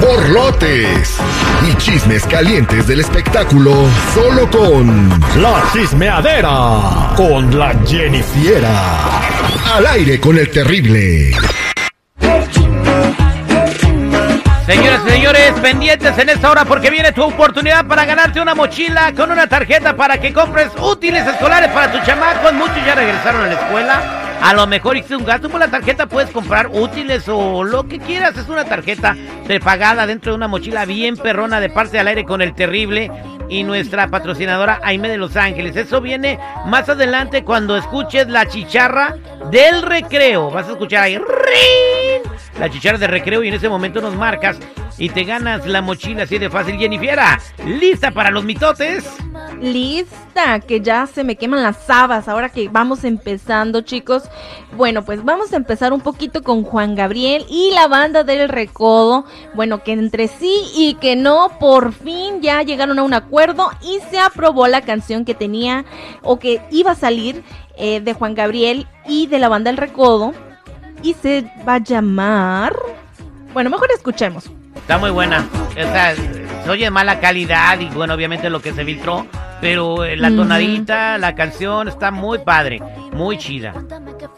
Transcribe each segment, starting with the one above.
borlotes y chismes calientes del espectáculo solo con La Chismeadera con la Jennifiera. Al aire con el terrible. Señoras y señores, pendientes en esta hora porque viene tu oportunidad para ganarte una mochila con una tarjeta para que compres útiles escolares para tu chamaco. Muchos ya regresaron a la escuela. A lo mejor hiciste un gasto por la tarjeta, puedes comprar útiles o lo que quieras. Es una tarjeta prepagada dentro de una mochila bien perrona de parte al aire con el terrible y nuestra patrocinadora Aime de Los Ángeles. Eso viene más adelante cuando escuches la chicharra del recreo. Vas a escuchar ahí ¡rin! la chicharra del recreo y en ese momento nos marcas y te ganas la mochila así de fácil. Jennifiera, ¿lista para los mitotes? Lista, que ya se me queman las habas ahora que vamos empezando, chicos. Bueno, pues vamos a empezar un poquito con Juan Gabriel y la banda del Recodo. Bueno, que entre sí y que no, por fin ya llegaron a un acuerdo y se aprobó la canción que tenía o que iba a salir eh, de Juan Gabriel y de la banda del Recodo. Y se va a llamar... Bueno, mejor escuchemos. Está muy buena. O sea, se oye mala calidad y bueno, obviamente lo que se filtró, pero eh, la tonadita, la canción está muy padre, muy chida.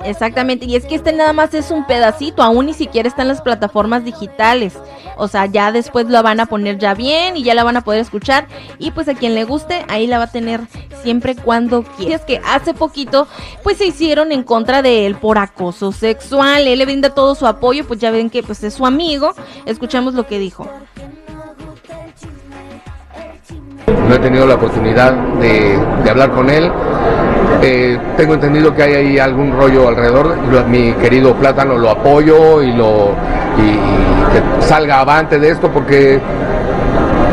Exactamente, y es que este nada más es un pedacito, aún ni siquiera está en las plataformas digitales. O sea, ya después lo van a poner ya bien y ya la van a poder escuchar. Y pues a quien le guste, ahí la va a tener siempre cuando quiera. Es que hace poquito, pues se hicieron en contra de él por acoso sexual. Él le brinda todo su apoyo, pues ya ven que pues es su amigo. Escuchamos lo que dijo. No he tenido la oportunidad de, de hablar con él. Eh, tengo entendido que hay ahí algún rollo alrededor. Lo- mi querido Plátano lo apoyo y lo y, y que salga avante de esto porque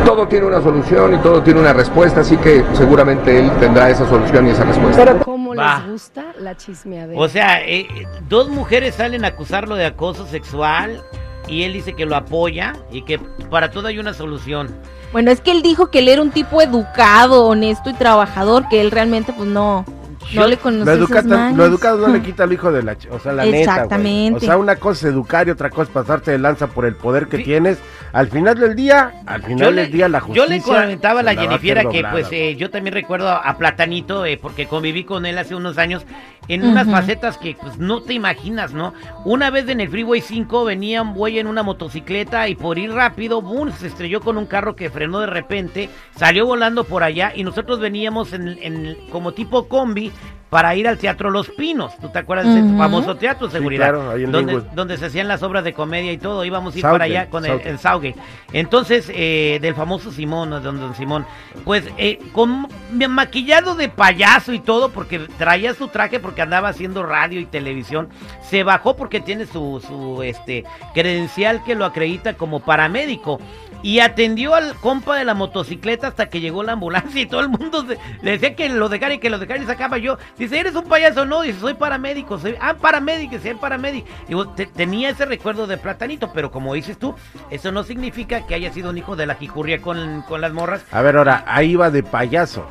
todo tiene una solución y todo tiene una respuesta, así que seguramente él tendrá esa solución y esa respuesta. ¿Cómo Va. les gusta la chismeadera? O sea, eh, dos mujeres salen a acusarlo de acoso sexual y él dice que lo apoya y que para todo hay una solución. Bueno, es que él dijo que él era un tipo educado, honesto y trabajador, que él realmente pues no, no le conocía Lo, educado, mañas. lo educado no le quita al hijo de la... O sea, la neta. Exactamente. O sea, una cosa es educar y otra cosa es pasarte de lanza por el poder que tienes. Al final del día, al final del día la justicia... yo le comentaba a la se va a Jennifiera hacer que doblada, pues eh, yo también recuerdo a, Platanito eh, porque conviví con él hace unos años en unas facetas que pues no te imaginas, ¿no? Una vez en el Freeway 5 venía un güey en una motocicleta y por ir rápido, boom, se estrelló con un carro que frenó de repente, salió volando por allá y nosotros veníamos en, en- como tipo combi para ir al Teatro Los Pinos. ¿Tú te acuerdas de ese famoso teatro, Sí, seguridad? claro, ahí en donde, donde se hacían las obras de comedia y todo, íbamos a ir Southgate, para allá con el, el Sauge. Entonces, eh, del famoso Simón, don, don Simón, pues eh, con maquillado de payaso y todo, porque traía su traje porque andaba haciendo radio y televisión, se bajó porque tiene su, su este, credencial que lo acredita como paramédico. Y atendió al compa de la motocicleta hasta que llegó la ambulancia y todo el mundo se- le decía que lo dejara y que lo dejara y sacaba yo. Dice, ¿eres un payaso? No, dice, soy paramédico. Soy, ah, paramédico, soy paramédico. Digo, te- tenía ese recuerdo de Platanito, pero como dices tú, eso no significa que haya sido un hijo de la jicurria con, con las morras. A ver, ahora, ahí va de payaso.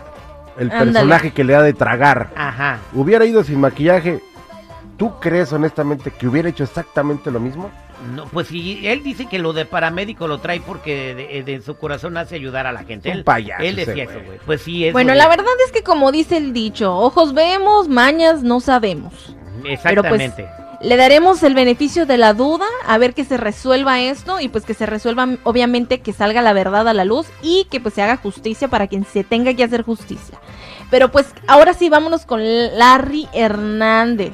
El personaje que le da de tragar. Ajá. Hubiera ido sin maquillaje. ¿Tú crees honestamente que hubiera hecho exactamente lo mismo? No, pues sí, él dice que lo de paramédico lo trae porque de, de su corazón hace ayudar a la gente. Un Él, payaso él decía eso, güey. Pues sí, eso Bueno, la verdad es que como dice el dicho, ojos vemos, mañas no sabemos. Pero pues Exactamente. le daremos el beneficio de la duda, a ver que se resuelva esto y pues que se resuelva obviamente que salga la verdad a la luz y que pues se haga justicia para quien se tenga que hacer justicia. Pero pues ahora sí vámonos con Larry Hernández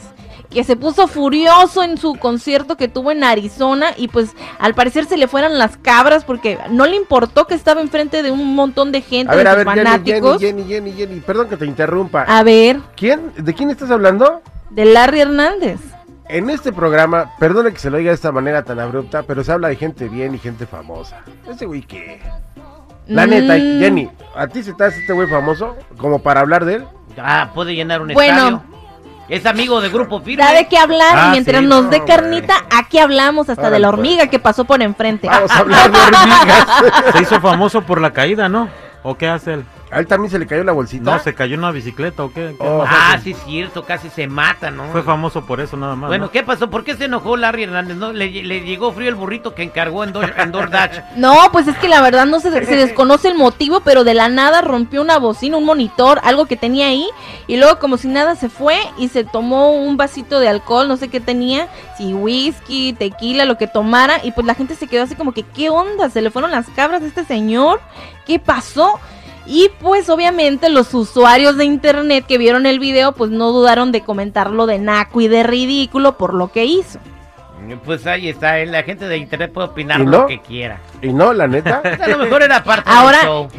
que se puso furioso en su concierto que tuvo en Arizona y pues al parecer se le fueran las cabras porque no le importó que estaba enfrente de un montón de gente, A ver, de a ver, Jenny, fanáticos. Jenny, Jenny, Jenny, Jenny, perdón que te interrumpa. A ver, ¿Quién? ¿De quién estás hablando? de Larry Hernández. En este programa, perdone que se lo diga de esta manera tan abrupta, pero se habla de gente bien y gente famosa. Ese güey que... La neta, Mm. Jenny, ¿a ti se te hace este güey famoso? Como para hablar de él. Ah, puede llenar un Bueno. estadio. Es amigo de Grupo Firme. Da de qué hablar Ah, y mientras sí, nos no, dé güey. carnita, aquí hablamos hasta de la pues. hormiga que pasó por enfrente. Vamos a hablar de hormigas. Se hizo famoso por la caída, ¿no? ¿O qué hace él? A él también se le cayó la bolsita. No, se cayó en una bicicleta o qué. ¿Qué Oh. Ah, sí, es cierto, casi se mata, ¿no? Fue famoso por eso nada más. Bueno, ¿no? ¿qué pasó? ¿Por qué se enojó Larry Hernández? ¿No? Le, le llegó frío el burrito que encargó en, Door- en DoorDash. No, pues es que la verdad no se, se desconoce el motivo, pero de la nada rompió una bocina, un monitor, algo que tenía ahí, y luego como si nada se fue y se tomó un vasito de alcohol, no sé qué tenía, si whisky, tequila, lo que tomara, y pues la gente se quedó así como que, ¿qué onda? ¿Se le fueron las cabras a este señor? ¿Qué pasó? Y pues obviamente los usuarios de internet que vieron el video pues no dudaron de comentarlo de naco y de ridículo por lo que hizo. Pues ahí está, eh, la gente de internet puede opinar ¿Y lo que quiera. Y no, la neta. A lo mejor era parte Ahora- del show.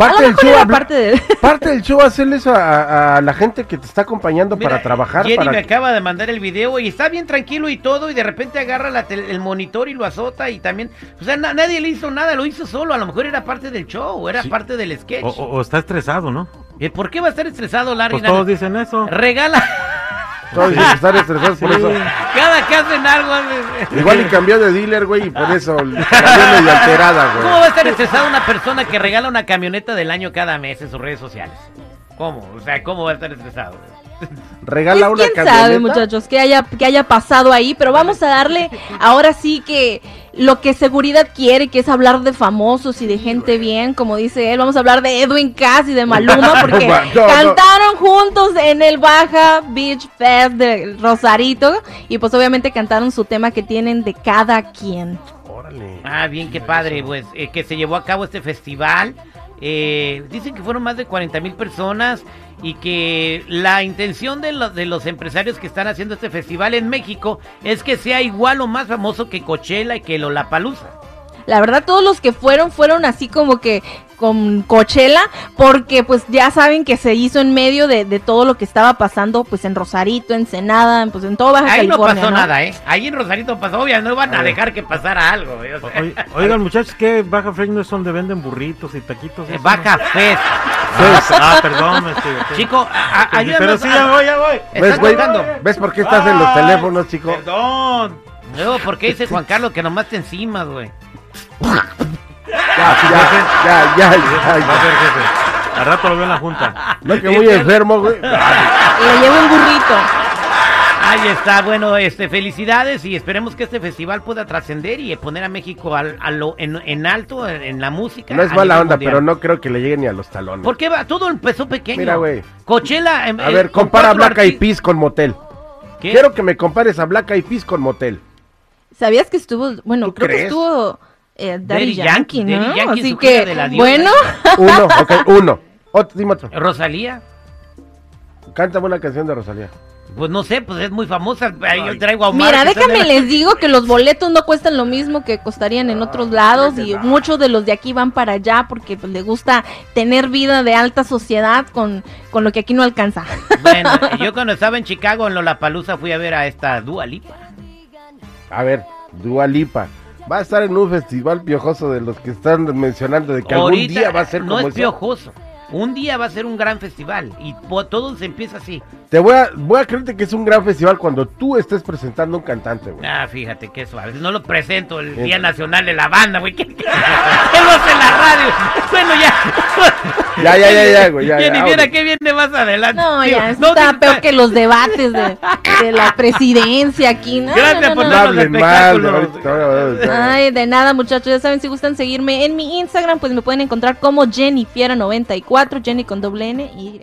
A Parte lo del mejor show, era parte de... parte del show hacerle eso a, a la gente que te está acompañando Mira, para trabajar. Jenny para me acaba de mandar el video y está bien tranquilo y todo y de repente agarra la el monitor y lo azota y también, o sea, na- nadie le hizo nada, lo hizo solo, a lo mejor era parte del show, era Sí. parte del sketch. O, o- o está estresado, ¿no? ¿Y ¿Por qué va a estar estresado Larry? Pues todos dicen eso. Regala, Todos dicen que están estresados por eso. cada que hacen algo. Igual y cambió de dealer, güey, y por eso cambió medio alterada, ¿Cómo güey. va a estar estresada una persona que regala una camioneta del año cada mes en sus redes sociales? ¿Cómo? O sea, ¿cómo va a estar estresado? Regala Pues, una quién camioneta. sabe, muchachos, que haya, que haya pasado ahí, pero vamos a darle ahora sí que lo que seguridad quiere, que es hablar de famosos y de gente bien, como dice él. Vamos a hablar de Edwin Cass y de Maluma, porque No, no. cantaron juntos en el Baja Beach Fest de Rosarito, y pues obviamente cantaron su tema que tienen de cada quien. Órale. Ah, bien, qué padre, pues, eh, que se llevó a cabo este festival. Eh, dicen que fueron más de 40 mil personas y que la intención de los, de los empresarios que están haciendo este festival en México es que sea igual o más famoso que Coachella y que Lollapalooza. La verdad, todos los que fueron, fueron así como que con Coachella, porque pues ya saben que se hizo en medio de, de todo lo que estaba pasando, pues en Rosarito, en Senada, pues en todo Baja Ahí no California. pasó ¿no? nada, ¿eh? Ahí en Rosarito pasó, obvio, no van a dejar que pasara algo. ¿eh? O sea, Oigan, muchachos, ¿qué Baja Fresh no es donde venden burritos y taquitos? eh, Baja no? Fest. Ah, ah, perdón. este, ok. Chico, a- a- Pero sí, ya voy, ya voy. ¿Ves, güey? ¿Ves por qué estás en los teléfonos, chico? Perdón. Luego, ¿por qué dice Juan Carlos que nomás te encimas, güey? Ya, ya, ya, ya, Va a ya. ser jefe. Al rato lo veo en la junta. No, que muy enfermo, güey. Le llevo un burrito. Ahí está, bueno, este, felicidades y esperemos que este festival pueda trascender y poner a México al, a lo- en, en alto en, en la música. No es a mala nivel onda, mundial. pero no creo que le llegue ni a los talones. ¿Por qué va? Todo empezó pequeño. Mira, güey. Coachella. em, A eh, ver, con compara cuatro Black Eyed arti- Peas con Motel. ¿Qué? Quiero que me compares a Black Eyed Peas con Motel. ¿Sabías que estuvo, bueno, ¿Tú creo que estuvo eh, Daddy, Daddy Yankee, Yankee, ¿no? Daddy Yankee, Así que, de la diosa. bueno, Uno, ok, uno. Otro, dime otro. Rosalía. Cántame una canción de Rosalía. Pues no sé, pues es muy famosa. Ahí yo traigo a Omar. mira, déjame les digo que los boletos no cuestan lo mismo que costarían en otros lados y muchos de los de aquí van para allá porque pues, les gusta tener vida de alta sociedad con, con lo que aquí no alcanza. Bueno, yo cuando estaba en Chicago, en Lollapalooza, fui a ver a esta Dua Lipa. A ver, Dua Lipa. Va a estar en un festival piojoso de los que están mencionando de que algún día va a ser no como es eso. piojoso. Un día va a ser un gran festival y todo se empieza así. Te voy a, voy a creerte que es un gran festival cuando tú estés presentando un cantante, güey. Ah, fíjate qué suave. No lo presento el. Día Nacional de la Banda, güey. ¿Qué, qué, qué lo hace en la radio? Bueno, ya. Ya, ya, ya, ya, güey, ya, Ya, ya, ni viera qué viene más adelante. No, ya, eso está peor que los debates de, de la presidencia aquí. No, Gracias no, por no, No no. mal. Ay, de nada, muchachos. Ya saben, si gustan seguirme en mi Instagram, pues me pueden encontrar como Jennifiera94, Jenny con doble N y Y.